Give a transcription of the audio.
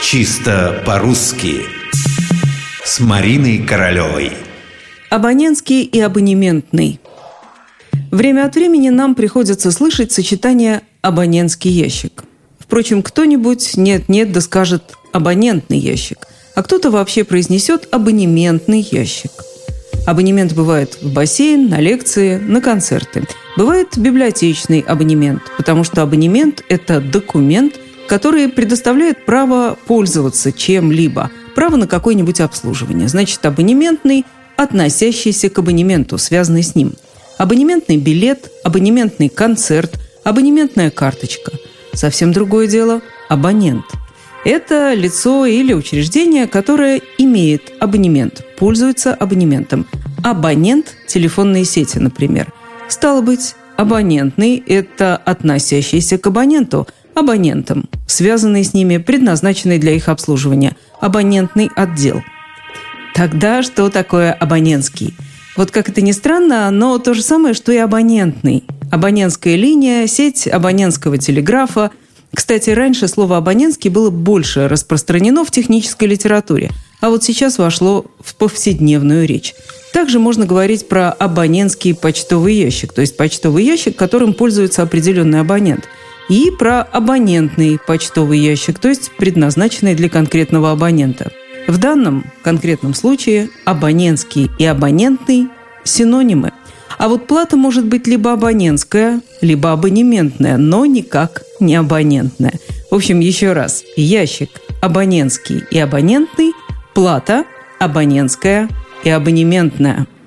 Чисто по-русски С Мариной Королевой Абонентский и абонементный Время от времени нам приходится слышать сочетание «абонентский ящик». Впрочем, кто-нибудь нет-нет да скажет «абонентный ящик», а кто-то вообще произнесет «абонементный ящик». Абонемент бывает в бассейн, на лекции, на концерты. Бывает библиотечный абонемент, потому что абонемент – это документ, который предоставляет право пользоваться чем-либо, право на какое-нибудь обслуживание. Значит, абонементный, относящийся к абонементу, связанный с ним. Абонементный билет, абонементный концерт, абонементная карточка. Совсем другое дело – абонент – это лицо или учреждение, которое имеет абонемент, пользуется абонементом. Абонент – телефонные сети, например. Стало быть, абонентный – это относящийся к абоненту, абонентам, связанный с ними, предназначенный для их обслуживания, абонентный отдел. Тогда что такое абонентский? Вот как это ни странно, но то же самое, что и абонентный. Абонентская линия, сеть абонентского телеграфа – кстати, раньше слово «абонентский» было больше распространено в технической литературе, а вот сейчас вошло в повседневную речь. Также можно говорить про абонентский почтовый ящик, то есть почтовый ящик, которым пользуется определенный абонент, и про абонентный почтовый ящик, то есть предназначенный для конкретного абонента. В данном конкретном случае абонентский и абонентный – синонимы. А вот плата может быть либо абонентская, либо абонементная, но никак не абонентная. В общем, еще раз. Ящик абонентский и абонентный, плата абонентская и абонементная –